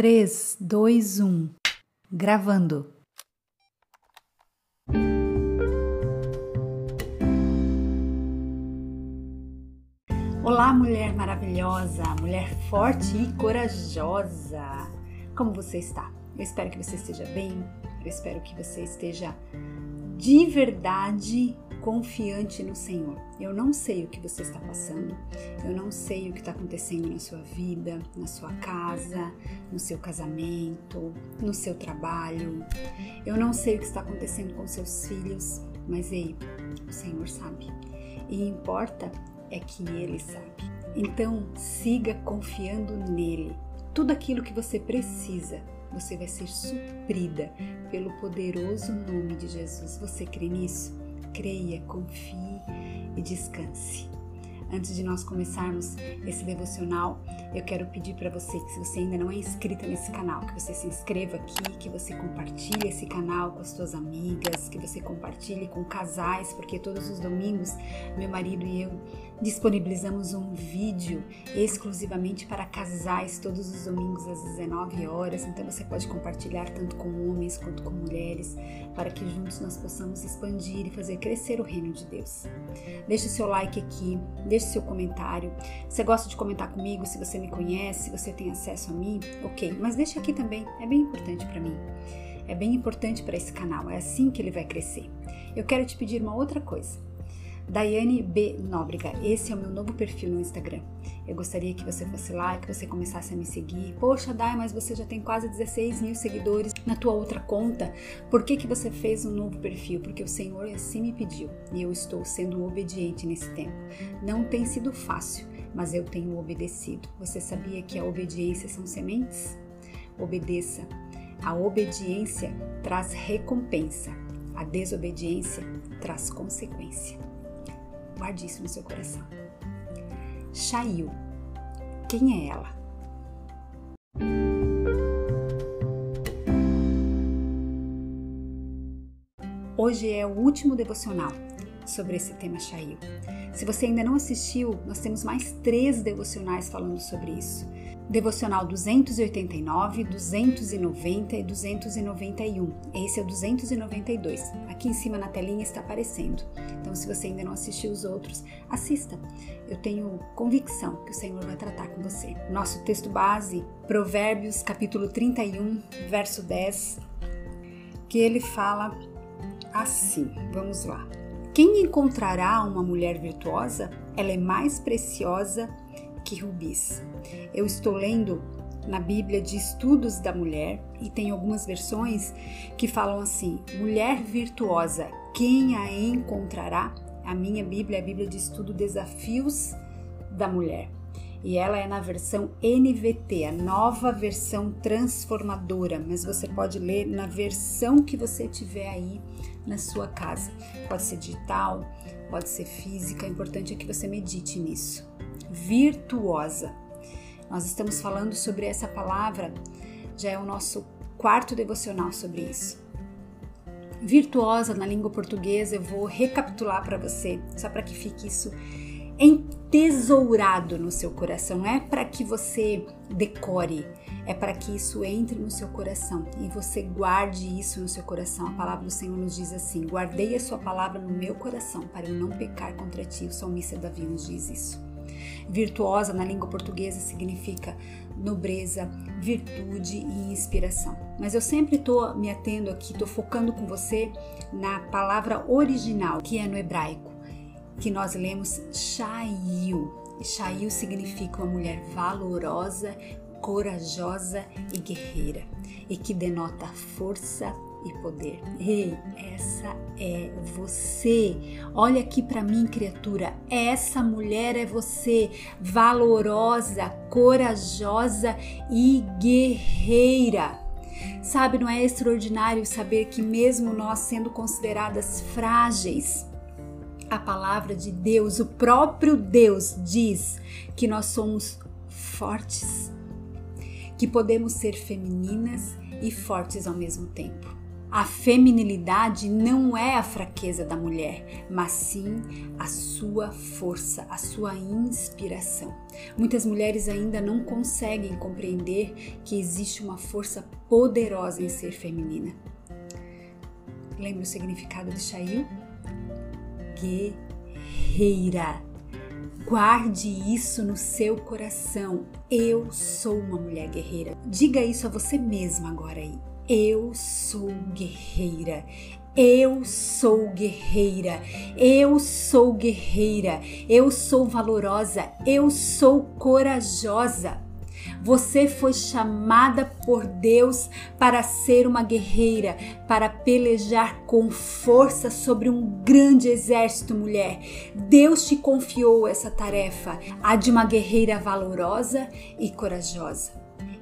3, 2, 1. Gravando. Olá, mulher maravilhosa, mulher forte e corajosa. Como você está? Eu espero que você esteja bem. Eu espero que você esteja de verdade confiante no Senhor. Eu não sei o que você está passando, eu não sei o que está acontecendo na sua vida, na sua casa, no seu casamento, no seu trabalho. Eu não sei o que está acontecendo com seus filhos, mas ei, o Senhor sabe. E importa é que Ele sabe. Então siga confiando nele. Tudo aquilo que você precisa você vai ser suprida pelo poderoso nome de Jesus. Você crê nisso? creia, confie e descanse. Antes de nós começarmos esse devocional, eu quero pedir para você que se você ainda não é inscrita nesse canal, que você se inscreva aqui, que você compartilhe esse canal com as suas amigas, que você compartilhe com casais, porque todos os domingos meu marido e eu disponibilizamos um vídeo exclusivamente para casais todos os domingos às 19 horas. Então você pode compartilhar tanto com homens quanto com mulheres, para que juntos nós possamos expandir e fazer crescer o reino de Deus. Deixe o seu like aqui, seu comentário. Você gosta de comentar comigo? Se você me conhece, se você tem acesso a mim, ok. Mas deixe aqui também, é bem importante para mim. É bem importante para esse canal, é assim que ele vai crescer. Eu quero te pedir uma outra coisa. Daiane B. Nóbrega, esse é o meu novo perfil no Instagram. Eu gostaria que você fosse lá, que você começasse a me seguir. Poxa, Dai, mas você já tem quase 16 mil seguidores na tua outra conta. Por que, que você fez um novo perfil? Porque o Senhor assim me pediu e eu estou sendo obediente nesse tempo. Não tem sido fácil, mas eu tenho obedecido. Você sabia que a obediência são sementes? Obedeça. A obediência traz recompensa, a desobediência traz consequência. Guarde isso no seu coração. Shail. Quem é ela? Hoje é o último devocional sobre esse tema Shail. Se você ainda não assistiu, nós temos mais três devocionais falando sobre isso devocional 289, 290 e 291. Esse é o 292. Aqui em cima na telinha está aparecendo. Então, se você ainda não assistiu os outros, assista. Eu tenho convicção que o Senhor vai tratar com você. Nosso texto base, Provérbios, capítulo 31, verso 10, que ele fala assim. Vamos lá. Quem encontrará uma mulher virtuosa? Ela é mais preciosa que rubis. Eu estou lendo na Bíblia de Estudos da Mulher e tem algumas versões que falam assim: mulher virtuosa, quem a encontrará? A minha Bíblia é a Bíblia de Estudo Desafios da Mulher. E ela é na versão NVT, a nova versão transformadora, mas você pode ler na versão que você tiver aí na sua casa. Pode ser digital, pode ser física, o importante é que você medite nisso. Virtuosa. Nós estamos falando sobre essa palavra, já é o nosso quarto devocional sobre isso. Virtuosa na língua portuguesa, eu vou recapitular para você, só para que fique isso entesourado no seu coração. Não é para que você decore, é para que isso entre no seu coração e você guarde isso no seu coração. A palavra do Senhor nos diz assim: Guardei a sua palavra no meu coração para eu não pecar contra ti. O salmista Davi nos diz isso. Virtuosa na língua portuguesa significa nobreza, virtude e inspiração. Mas eu sempre estou me atendo aqui, estou focando com você na palavra original, que é no hebraico, que nós lemos Shail. Shail significa uma mulher valorosa, corajosa e guerreira, e que denota força, e poder. Ei, essa é você. Olha aqui para mim, criatura. Essa mulher é você, valorosa, corajosa e guerreira. Sabe, não é extraordinário saber que, mesmo nós sendo consideradas frágeis, a palavra de Deus, o próprio Deus, diz que nós somos fortes, que podemos ser femininas e fortes ao mesmo tempo. A feminilidade não é a fraqueza da mulher, mas sim a sua força, a sua inspiração. Muitas mulheres ainda não conseguem compreender que existe uma força poderosa em ser feminina. Lembra o significado de Shail? Guerreira. Guarde isso no seu coração. Eu sou uma mulher guerreira. Diga isso a você mesma agora aí. Eu sou guerreira. Eu sou guerreira. Eu sou guerreira. Eu sou valorosa. Eu sou corajosa. Você foi chamada por Deus para ser uma guerreira, para pelejar com força sobre um grande exército, mulher. Deus te confiou essa tarefa, a de uma guerreira valorosa e corajosa.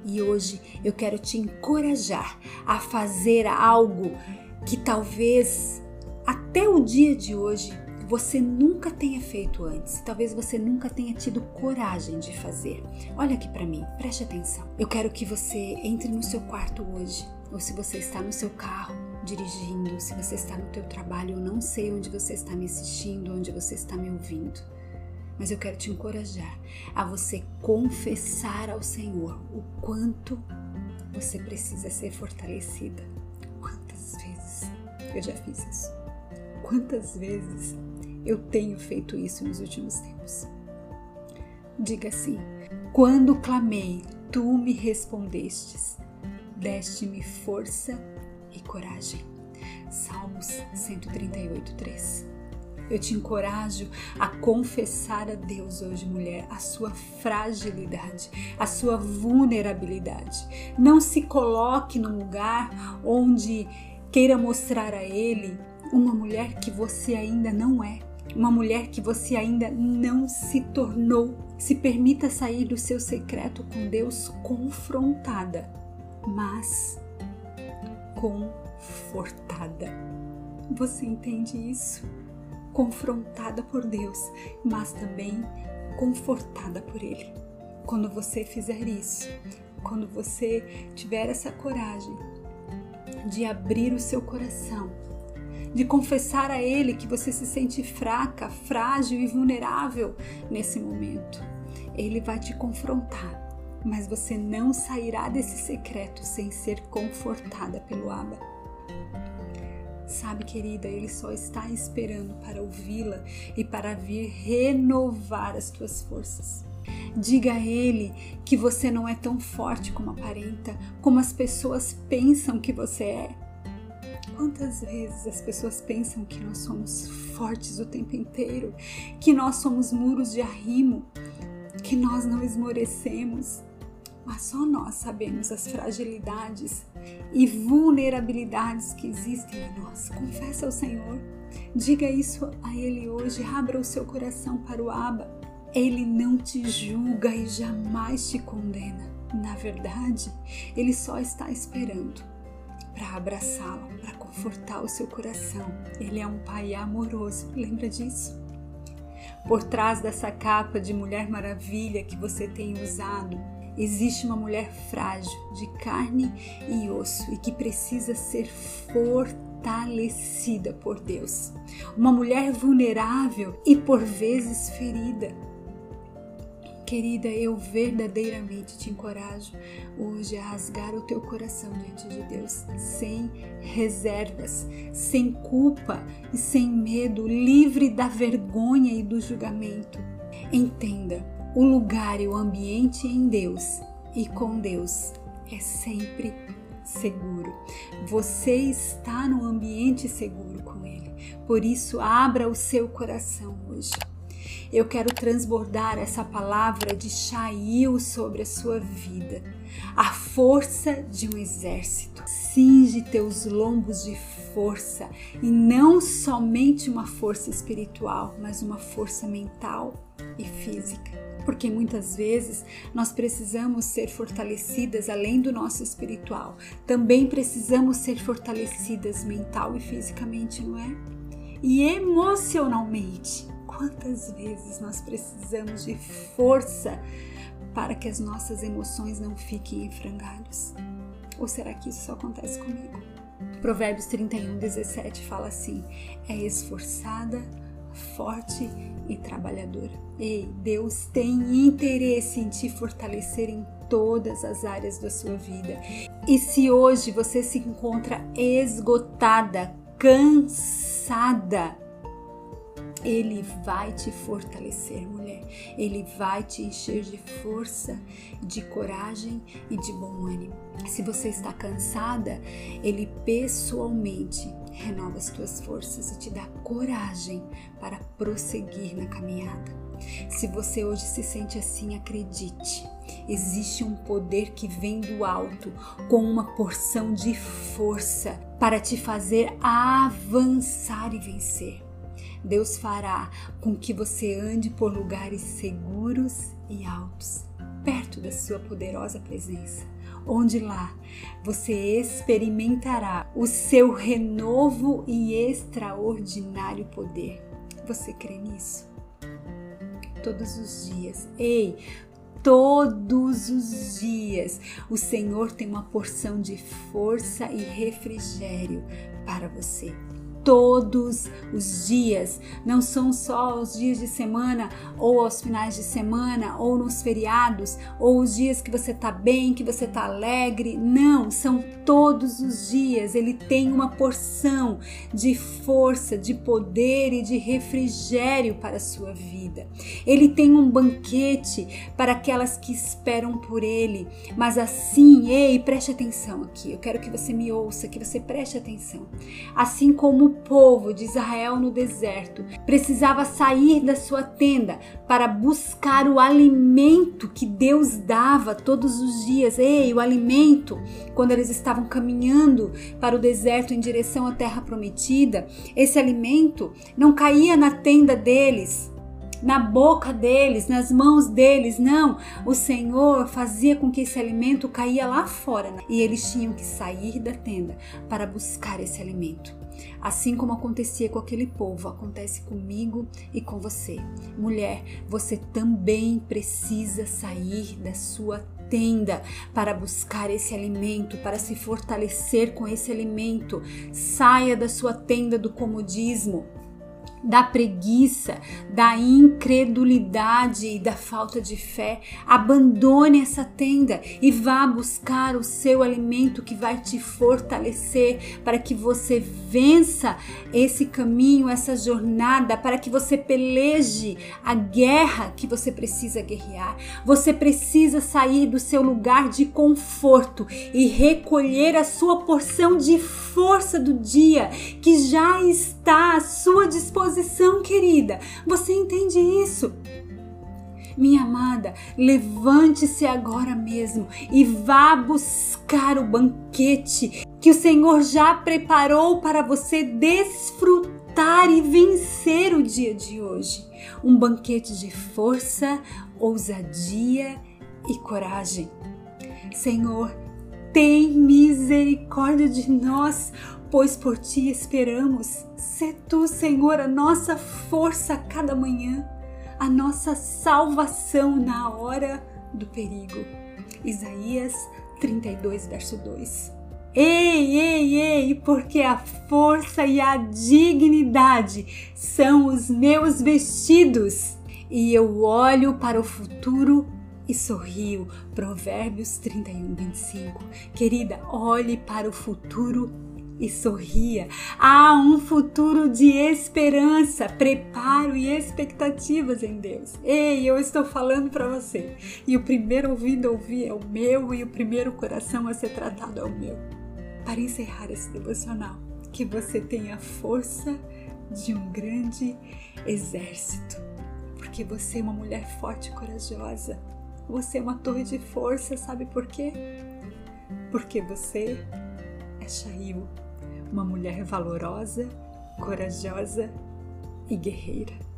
E hoje eu quero te encorajar a fazer algo que talvez até o dia de hoje você nunca tenha feito antes, talvez você nunca tenha tido coragem de fazer. Olha aqui para mim, preste atenção. Eu quero que você entre no seu quarto hoje, ou se você está no seu carro dirigindo, se você está no teu trabalho, eu não sei onde você está me assistindo, onde você está me ouvindo mas eu quero te encorajar a você confessar ao Senhor o quanto você precisa ser fortalecida. Quantas vezes eu já fiz isso? Quantas vezes eu tenho feito isso nos últimos tempos? Diga assim: quando clamei, tu me respondestes, deste-me força e coragem. Salmos 138, 3. Eu te encorajo a confessar a Deus hoje, mulher, a sua fragilidade, a sua vulnerabilidade. Não se coloque num lugar onde queira mostrar a Ele uma mulher que você ainda não é, uma mulher que você ainda não se tornou. Se permita sair do seu secreto com Deus confrontada, mas confortada. Você entende isso? Confrontada por Deus, mas também confortada por Ele. Quando você fizer isso, quando você tiver essa coragem de abrir o seu coração, de confessar a Ele que você se sente fraca, frágil e vulnerável nesse momento, Ele vai te confrontar, mas você não sairá desse secreto sem ser confortada pelo Abba. Sabe, querida, Ele só está esperando para ouvi-la e para vir renovar as tuas forças. Diga a Ele que você não é tão forte como aparenta, como as pessoas pensam que você é. Quantas vezes as pessoas pensam que nós somos fortes o tempo inteiro, que nós somos muros de arrimo, que nós não esmorecemos, mas só nós sabemos as fragilidades e vulnerabilidades que existem em nós. Confessa ao Senhor. Diga isso a Ele hoje. Abra o seu coração para o Abba. Ele não te julga e jamais te condena. Na verdade, Ele só está esperando para abraçá-la, para confortar o seu coração. Ele é um Pai amoroso. Lembra disso? Por trás dessa capa de Mulher Maravilha que você tem usado, existe uma mulher frágil, de carne e osso e que precisa ser fortalecida por Deus. Uma mulher vulnerável e por vezes ferida. Querida, eu verdadeiramente te encorajo hoje a rasgar o teu coração diante de Deus, sem reservas, sem culpa e sem medo, livre da vergonha e do julgamento. Entenda, o lugar e o ambiente em Deus e com Deus é sempre seguro. Você está no ambiente seguro com Ele. Por isso, abra o seu coração hoje. Eu quero transbordar essa palavra de Shail sobre a sua vida. A força de um exército. Cinge teus lombos de força e não somente uma força espiritual, mas uma força mental e física porque muitas vezes nós precisamos ser fortalecidas além do nosso espiritual. Também precisamos ser fortalecidas mental e fisicamente, não é? E emocionalmente. Quantas vezes nós precisamos de força para que as nossas emoções não fiquem em frangalhos? Ou será que isso só acontece comigo? Provérbios 31, 17 fala assim: é esforçada, forte e trabalhadora. Ei, Deus tem interesse em te fortalecer em todas as áreas da sua vida. E se hoje você se encontra esgotada, cansada, ele vai te fortalecer, mulher. Ele vai te encher de força, de coragem e de bom ânimo. Se você está cansada, ele pessoalmente renova as tuas forças e te dá coragem para prosseguir na caminhada. Se você hoje se sente assim, acredite. Existe um poder que vem do alto com uma porção de força para te fazer avançar e vencer. Deus fará com que você ande por lugares seguros e altos, perto da sua poderosa presença, onde lá você experimentará o seu renovo e extraordinário poder. Você crê nisso? Todos os dias. Ei, todos os dias. O Senhor tem uma porção de força e refrigério para você todos os dias. Não são só os dias de semana ou aos finais de semana ou nos feriados ou os dias que você tá bem, que você tá alegre. Não, são todos os dias. Ele tem uma porção de força, de poder e de refrigério para a sua vida. Ele tem um banquete para aquelas que esperam por ele. Mas assim, ei, preste atenção aqui. Eu quero que você me ouça, que você preste atenção. Assim como povo de Israel no deserto precisava sair da sua tenda para buscar o alimento que Deus dava todos os dias. Ei, o alimento, quando eles estavam caminhando para o deserto em direção à terra prometida, esse alimento não caía na tenda deles, na boca deles, nas mãos deles. Não, o Senhor fazia com que esse alimento caía lá fora né? e eles tinham que sair da tenda para buscar esse alimento. Assim como acontecia com aquele povo, acontece comigo e com você. Mulher, você também precisa sair da sua tenda para buscar esse alimento, para se fortalecer com esse alimento. Saia da sua tenda do comodismo da preguiça, da incredulidade e da falta de fé. Abandone essa tenda e vá buscar o seu alimento que vai te fortalecer para que você vença esse caminho, essa jornada, para que você peleje a guerra que você precisa guerrear. Você precisa sair do seu lugar de conforto e recolher a sua porção de força do dia que já está à sua disposição, querida. Você entende isso? Minha amada, levante-se agora mesmo e vá buscar o banquete que o Senhor já preparou para você desfrutar e vencer o dia de hoje. Um banquete de força, ousadia e coragem. Senhor, tem misericórdia de nós, pois por ti esperamos. Sê tu, Senhor, a nossa força a cada manhã, a nossa salvação na hora do perigo. Isaías 32, verso 2. Ei, ei, ei, porque a força e a dignidade são os meus vestidos, e eu olho para o futuro e sorriu. Provérbios 31, 25. Querida, olhe para o futuro e sorria. Há um futuro de esperança, preparo e expectativas em Deus. Ei, eu estou falando para você. E o primeiro ouvido a ouvir é o meu e o primeiro coração a ser tratado é o meu. Para encerrar esse devocional, que você tenha força de um grande exército, porque você é uma mulher forte e corajosa você é uma torre de força, sabe por quê? Porque você é Shail, uma mulher valorosa, corajosa e guerreira.